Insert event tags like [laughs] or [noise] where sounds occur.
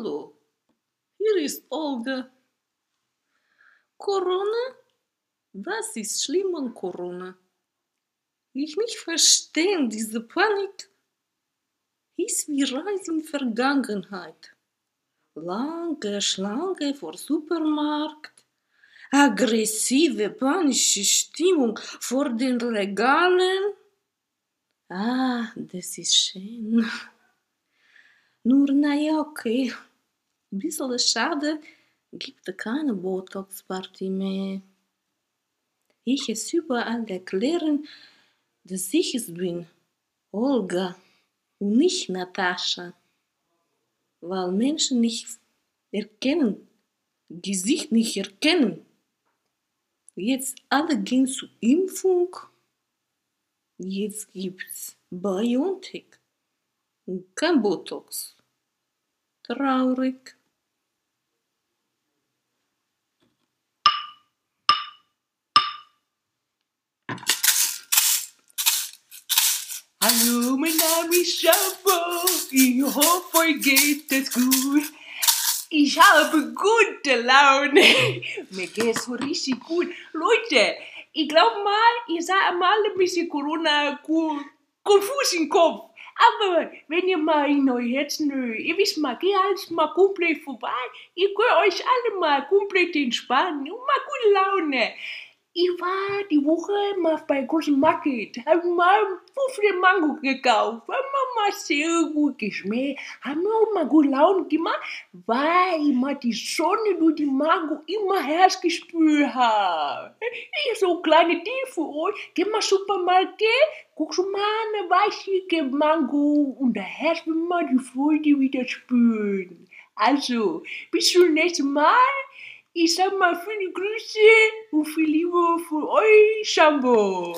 Hallo, hier ist Olga. Corona? Was ist schlimm an Corona? Ich nicht verstehen, diese Panik ist wie Reis in Vergangenheit. Lange Schlange vor Supermarkt, aggressive panische Stimmung vor den Regalen. Ah, das ist schön. Nur naja, okay. Bisschen schade, gibt keine Botox-Party mehr. Ich es überall erklären, dass ich es bin, Olga, und nicht Natascha. Weil Menschen nicht erkennen, Gesicht nicht erkennen. Jetzt alle gehen zur Impfung. Jetzt gibt's Biontech und kein Botox. Traurig. Ist Shampoo. Ich hoffe, euch geht es gut. Ich habe gute Laune. [laughs] Mir geht es so richtig gut. Leute, ich glaube mal, ihr seid mal ein bisschen Corona konfus im Kopf. Aber wenn ihr mal in euer Herzen, ihr wisst mal, geht alles mal komplett vorbei. Ihr könnt euch alle mal komplett entspannen und mal gute Laune. Ich war die Woche mal bei großen Market, hab mal fünf Mango gekauft, mir mal sehr gut geschmeckt, hat mir auch mal gut Laune gemacht, weil ich mal die Sonne durch die Mango immer Herz gespürt habe. Ich so ein kleiner Tipp für euch, geh mal Supermarkt, guck schon mal eine weiße Mango und der Herz will mal die Freude wieder spüren. Also, bis zum nächsten Mal. Ich sag mal viele Grüße und viel Liebe für euch, Shambo.